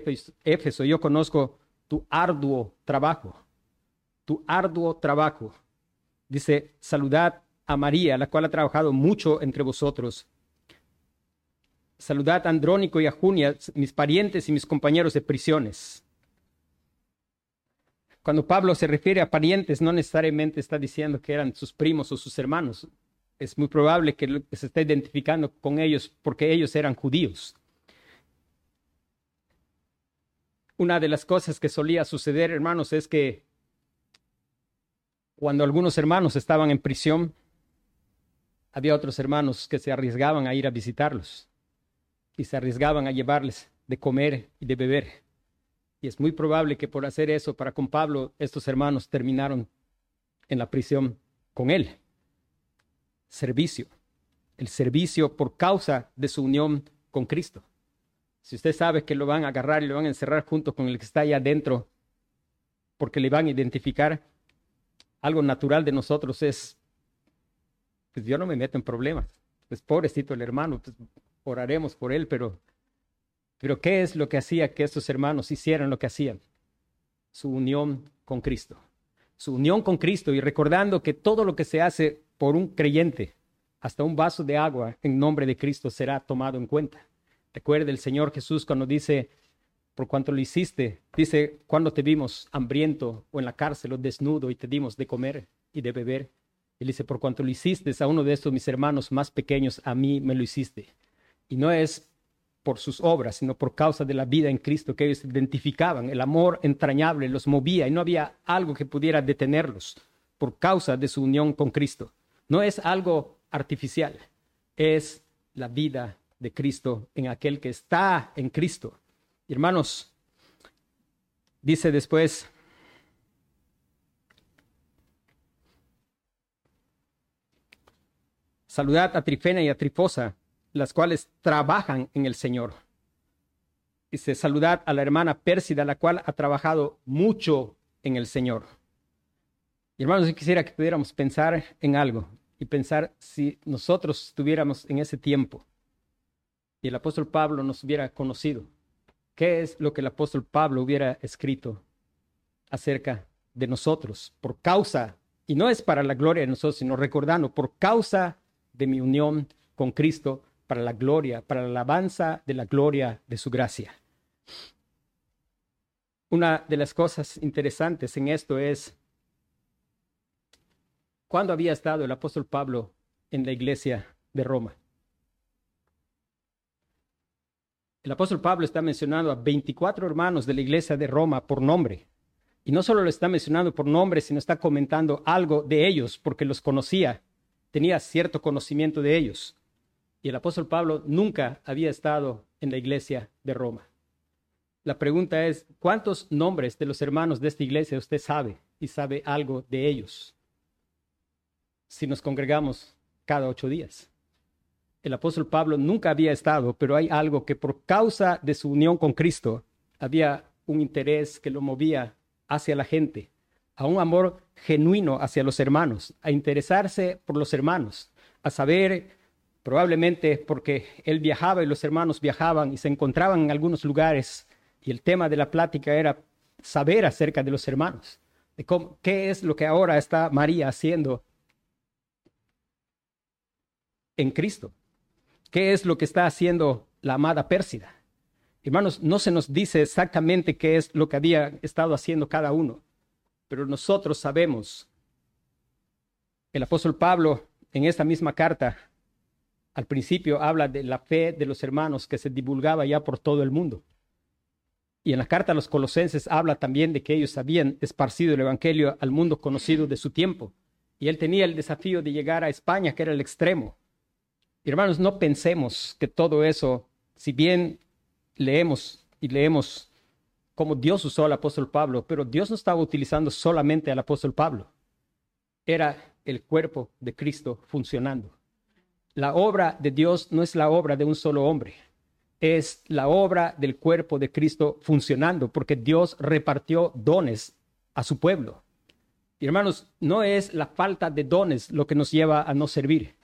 Éfeso, yo conozco tu arduo trabajo, tu arduo trabajo. Dice, saludad a María, la cual ha trabajado mucho entre vosotros Saludad a Andrónico y a Junia, mis parientes y mis compañeros de prisiones. Cuando Pablo se refiere a parientes, no necesariamente está diciendo que eran sus primos o sus hermanos. Es muy probable que se esté identificando con ellos porque ellos eran judíos. Una de las cosas que solía suceder, hermanos, es que cuando algunos hermanos estaban en prisión, había otros hermanos que se arriesgaban a ir a visitarlos y se arriesgaban a llevarles de comer y de beber. Y es muy probable que por hacer eso para con Pablo, estos hermanos terminaron en la prisión con él. Servicio. El servicio por causa de su unión con Cristo. Si usted sabe que lo van a agarrar y lo van a encerrar junto con el que está allá adentro, porque le van a identificar, algo natural de nosotros es, pues yo no me meto en problemas. Pues pobrecito el hermano, pues oraremos por él, pero, pero ¿qué es lo que hacía que estos hermanos hicieran lo que hacían? Su unión con Cristo. Su unión con Cristo y recordando que todo lo que se hace por un creyente, hasta un vaso de agua en nombre de Cristo será tomado en cuenta. Recuerde el Señor Jesús cuando dice, por cuanto lo hiciste, dice, cuando te vimos hambriento o en la cárcel o desnudo y te dimos de comer y de beber. Él dice, por cuanto lo hiciste a uno de estos mis hermanos más pequeños, a mí me lo hiciste. Y no es por sus obras, sino por causa de la vida en Cristo que ellos identificaban. El amor entrañable los movía y no había algo que pudiera detenerlos por causa de su unión con Cristo. No es algo artificial, es la vida de Cristo en aquel que está en Cristo. Hermanos, dice después, saludad a Trifena y a Trifosa, las cuales trabajan en el Señor. Dice, saludad a la hermana Pérsida, la cual ha trabajado mucho en el Señor. Hermanos, yo quisiera que pudiéramos pensar en algo y pensar si nosotros estuviéramos en ese tiempo y el apóstol Pablo nos hubiera conocido, ¿qué es lo que el apóstol Pablo hubiera escrito acerca de nosotros por causa, y no es para la gloria de nosotros, sino recordando, por causa de mi unión con Cristo, para la gloria, para la alabanza de la gloria de su gracia. Una de las cosas interesantes en esto es cuándo había estado el apóstol Pablo en la iglesia de Roma. El apóstol Pablo está mencionando a 24 hermanos de la iglesia de Roma por nombre. Y no solo lo está mencionando por nombre, sino está comentando algo de ellos porque los conocía, tenía cierto conocimiento de ellos. Y el apóstol Pablo nunca había estado en la iglesia de Roma. La pregunta es, ¿cuántos nombres de los hermanos de esta iglesia usted sabe y sabe algo de ellos? Si nos congregamos cada ocho días. El apóstol Pablo nunca había estado, pero hay algo que por causa de su unión con Cristo había un interés que lo movía hacia la gente, a un amor genuino hacia los hermanos, a interesarse por los hermanos, a saber probablemente porque él viajaba y los hermanos viajaban y se encontraban en algunos lugares y el tema de la plática era saber acerca de los hermanos, de qué es lo que ahora está María haciendo en Cristo, qué es lo que está haciendo la amada Pérsida. Hermanos, no se nos dice exactamente qué es lo que había estado haciendo cada uno, pero nosotros sabemos. El apóstol Pablo en esta misma carta al principio habla de la fe de los hermanos que se divulgaba ya por todo el mundo. Y en la carta a los colosenses habla también de que ellos habían esparcido el Evangelio al mundo conocido de su tiempo. Y él tenía el desafío de llegar a España, que era el extremo. Hermanos, no pensemos que todo eso, si bien leemos y leemos cómo Dios usó al apóstol Pablo, pero Dios no estaba utilizando solamente al apóstol Pablo. Era el cuerpo de Cristo funcionando la obra de Dios no es la obra de un solo hombre, es la obra del cuerpo de Cristo funcionando, porque Dios repartió dones a su pueblo. Hermanos, no es la falta de dones lo que nos lleva a no servir.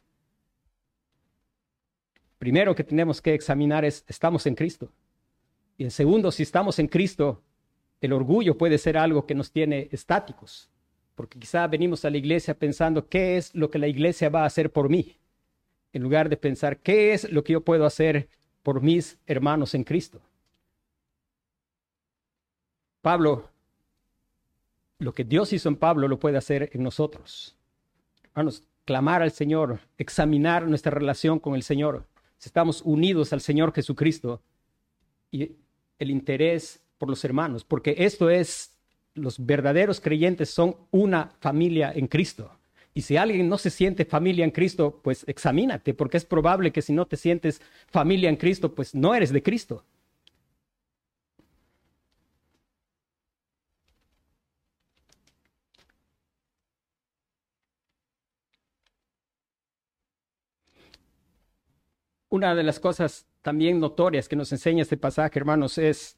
Primero que tenemos que examinar es, ¿estamos en Cristo? Y en segundo, si estamos en Cristo, el orgullo puede ser algo que nos tiene estáticos, porque quizá venimos a la iglesia pensando, ¿qué es lo que la iglesia va a hacer por mí? en lugar de pensar qué es lo que yo puedo hacer por mis hermanos en Cristo. Pablo, lo que Dios hizo en Pablo lo puede hacer en nosotros. Hermanos, clamar al Señor, examinar nuestra relación con el Señor, si estamos unidos al Señor Jesucristo y el interés por los hermanos, porque esto es, los verdaderos creyentes son una familia en Cristo. Y si alguien no se siente familia en Cristo, pues examínate, porque es probable que si no te sientes familia en Cristo, pues no eres de Cristo. Una de las cosas también notorias que nos enseña este pasaje, hermanos, es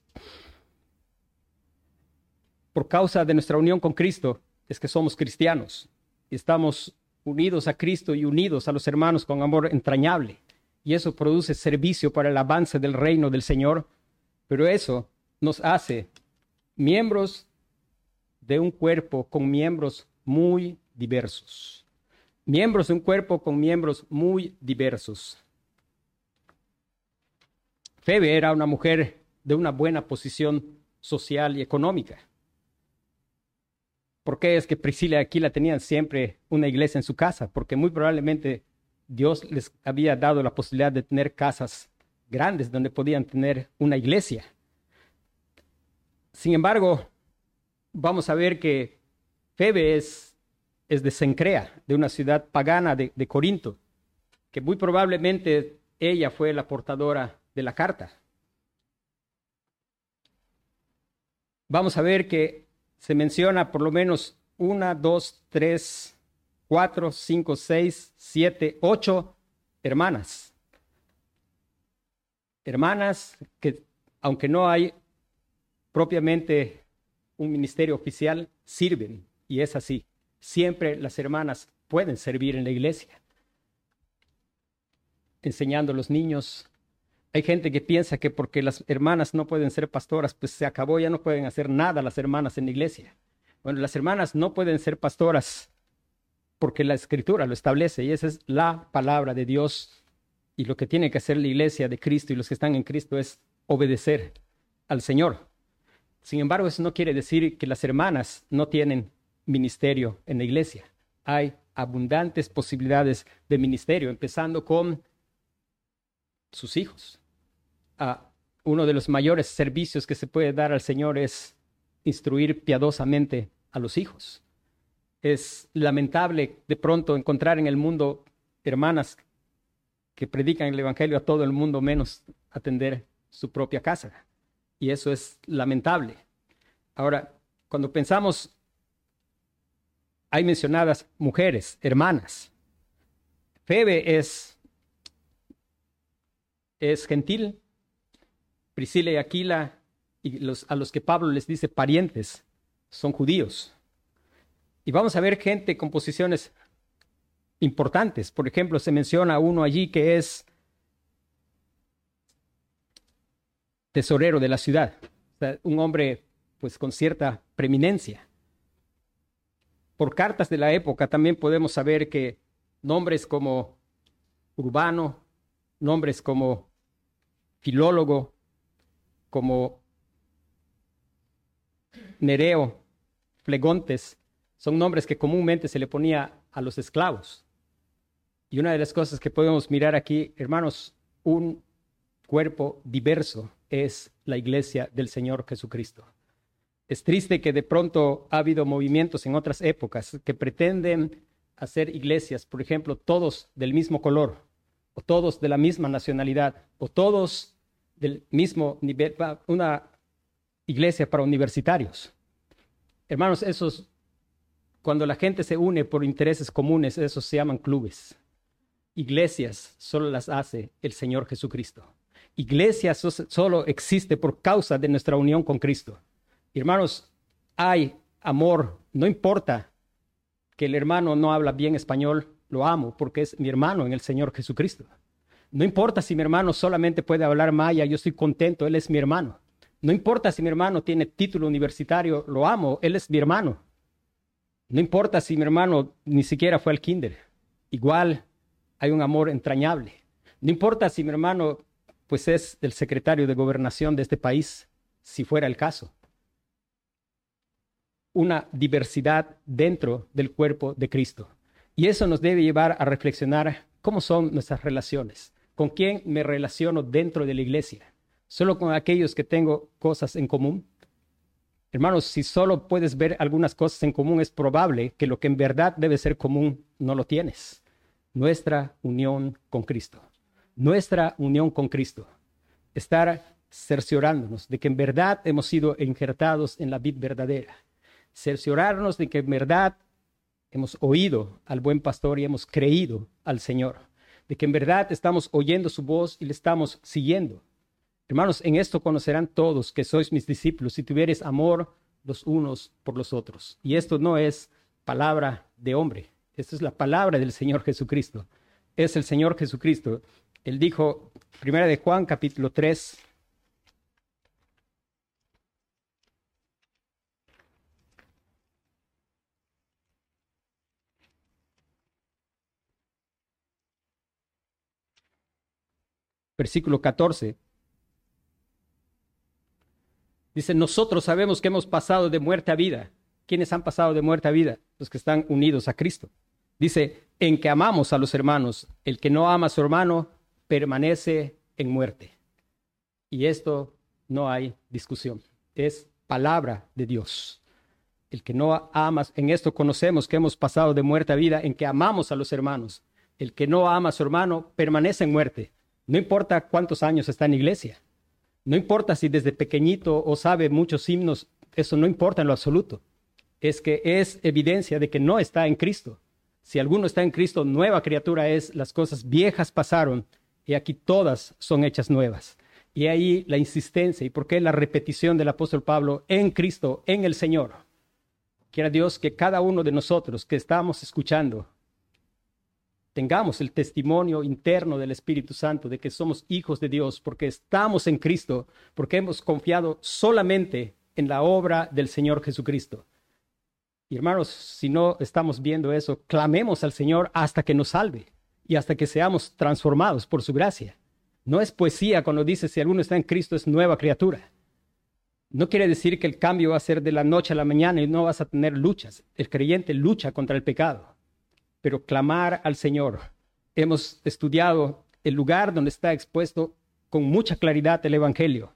por causa de nuestra unión con Cristo, es que somos cristianos. Estamos unidos a Cristo y unidos a los hermanos con amor entrañable. Y eso produce servicio para el avance del reino del Señor. Pero eso nos hace miembros de un cuerpo con miembros muy diversos. Miembros de un cuerpo con miembros muy diversos. Febe era una mujer de una buena posición social y económica. ¿Por qué es que Priscila y Aquila tenían siempre una iglesia en su casa? Porque muy probablemente Dios les había dado la posibilidad de tener casas grandes donde podían tener una iglesia. Sin embargo, vamos a ver que Febe es, es de Sencrea, de una ciudad pagana de, de Corinto, que muy probablemente ella fue la portadora de la carta. Vamos a ver que se menciona por lo menos una, dos, tres, cuatro, cinco, seis, siete, ocho hermanas. Hermanas que, aunque no hay propiamente un ministerio oficial, sirven. Y es así. Siempre las hermanas pueden servir en la iglesia, enseñando a los niños. Hay gente que piensa que porque las hermanas no pueden ser pastoras, pues se acabó, ya no pueden hacer nada las hermanas en la iglesia. Bueno, las hermanas no pueden ser pastoras porque la escritura lo establece y esa es la palabra de Dios. Y lo que tiene que hacer la iglesia de Cristo y los que están en Cristo es obedecer al Señor. Sin embargo, eso no quiere decir que las hermanas no tienen ministerio en la iglesia. Hay abundantes posibilidades de ministerio, empezando con sus hijos. Uno de los mayores servicios que se puede dar al Señor es instruir piadosamente a los hijos. Es lamentable de pronto encontrar en el mundo hermanas que predican el Evangelio a todo el mundo menos atender su propia casa. Y eso es lamentable. Ahora, cuando pensamos, hay mencionadas mujeres, hermanas. Febe es, es gentil. Priscila y Aquila y a los que Pablo les dice parientes son judíos. Y vamos a ver gente con posiciones importantes. Por ejemplo, se menciona uno allí que es tesorero de la ciudad, un hombre pues con cierta preeminencia. Por cartas de la época también podemos saber que nombres como Urbano, nombres como filólogo, como Nereo, Flegontes, son nombres que comúnmente se le ponía a los esclavos. Y una de las cosas que podemos mirar aquí, hermanos, un cuerpo diverso es la iglesia del Señor Jesucristo. Es triste que de pronto ha habido movimientos en otras épocas que pretenden hacer iglesias, por ejemplo, todos del mismo color, o todos de la misma nacionalidad, o todos del mismo nivel, una iglesia para universitarios. Hermanos, esos, cuando la gente se une por intereses comunes, esos se llaman clubes. Iglesias solo las hace el Señor Jesucristo. Iglesias solo existe por causa de nuestra unión con Cristo. Hermanos, hay amor, no importa que el hermano no habla bien español, lo amo porque es mi hermano en el Señor Jesucristo. No importa si mi hermano solamente puede hablar maya, yo estoy contento, él es mi hermano. No importa si mi hermano tiene título universitario, lo amo, él es mi hermano. No importa si mi hermano ni siquiera fue al kinder, igual hay un amor entrañable. No importa si mi hermano pues es el secretario de gobernación de este país, si fuera el caso. Una diversidad dentro del cuerpo de Cristo. Y eso nos debe llevar a reflexionar cómo son nuestras relaciones, con quién me relaciono dentro de la iglesia, solo con aquellos que tengo cosas en común. Hermanos, si solo puedes ver algunas cosas en común, es probable que lo que en verdad debe ser común no lo tienes. Nuestra unión con Cristo. Nuestra unión con Cristo. Estar cerciorándonos de que en verdad hemos sido injertados en la vid verdadera. Cerciorarnos de que en verdad hemos oído al buen pastor y hemos creído al Señor. De que en verdad estamos oyendo su voz y le estamos siguiendo. Hermanos, en esto conocerán todos que sois mis discípulos si tuvieres amor los unos por los otros. Y esto no es palabra de hombre, esto es la palabra del Señor Jesucristo. Es el Señor Jesucristo. Él dijo, primera de Juan capítulo 3, versículo 14. Dice, nosotros sabemos que hemos pasado de muerte a vida. ¿Quiénes han pasado de muerte a vida? Los que están unidos a Cristo. Dice, en que amamos a los hermanos. El que no ama a su hermano permanece en muerte. Y esto no hay discusión. Es palabra de Dios. El que no ama, en esto conocemos que hemos pasado de muerte a vida, en que amamos a los hermanos. El que no ama a su hermano permanece en muerte. No importa cuántos años está en iglesia. No importa si desde pequeñito o sabe muchos himnos, eso no importa en lo absoluto. Es que es evidencia de que no está en Cristo. Si alguno está en Cristo, nueva criatura es, las cosas viejas pasaron y aquí todas son hechas nuevas. Y ahí la insistencia y por qué la repetición del apóstol Pablo en Cristo, en el Señor. Quiera Dios que cada uno de nosotros que estamos escuchando tengamos el testimonio interno del Espíritu Santo de que somos hijos de Dios porque estamos en Cristo, porque hemos confiado solamente en la obra del Señor Jesucristo. Y hermanos, si no estamos viendo eso, clamemos al Señor hasta que nos salve y hasta que seamos transformados por su gracia. No es poesía cuando dice si alguno está en Cristo es nueva criatura. No quiere decir que el cambio va a ser de la noche a la mañana y no vas a tener luchas. El creyente lucha contra el pecado pero clamar al Señor. Hemos estudiado el lugar donde está expuesto con mucha claridad el Evangelio,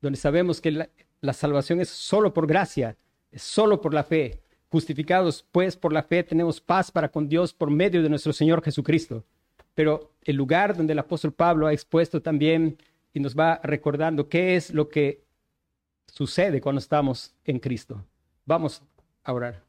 donde sabemos que la, salvación es solo por gracia, es solo por la fe. Justificados pues por la fe tenemos paz para con Dios por medio de nuestro Señor Jesucristo. Pero el lugar donde el apóstol Pablo ha expuesto también y nos va recordando qué es lo que sucede cuando estamos en Cristo. Vamos a orar.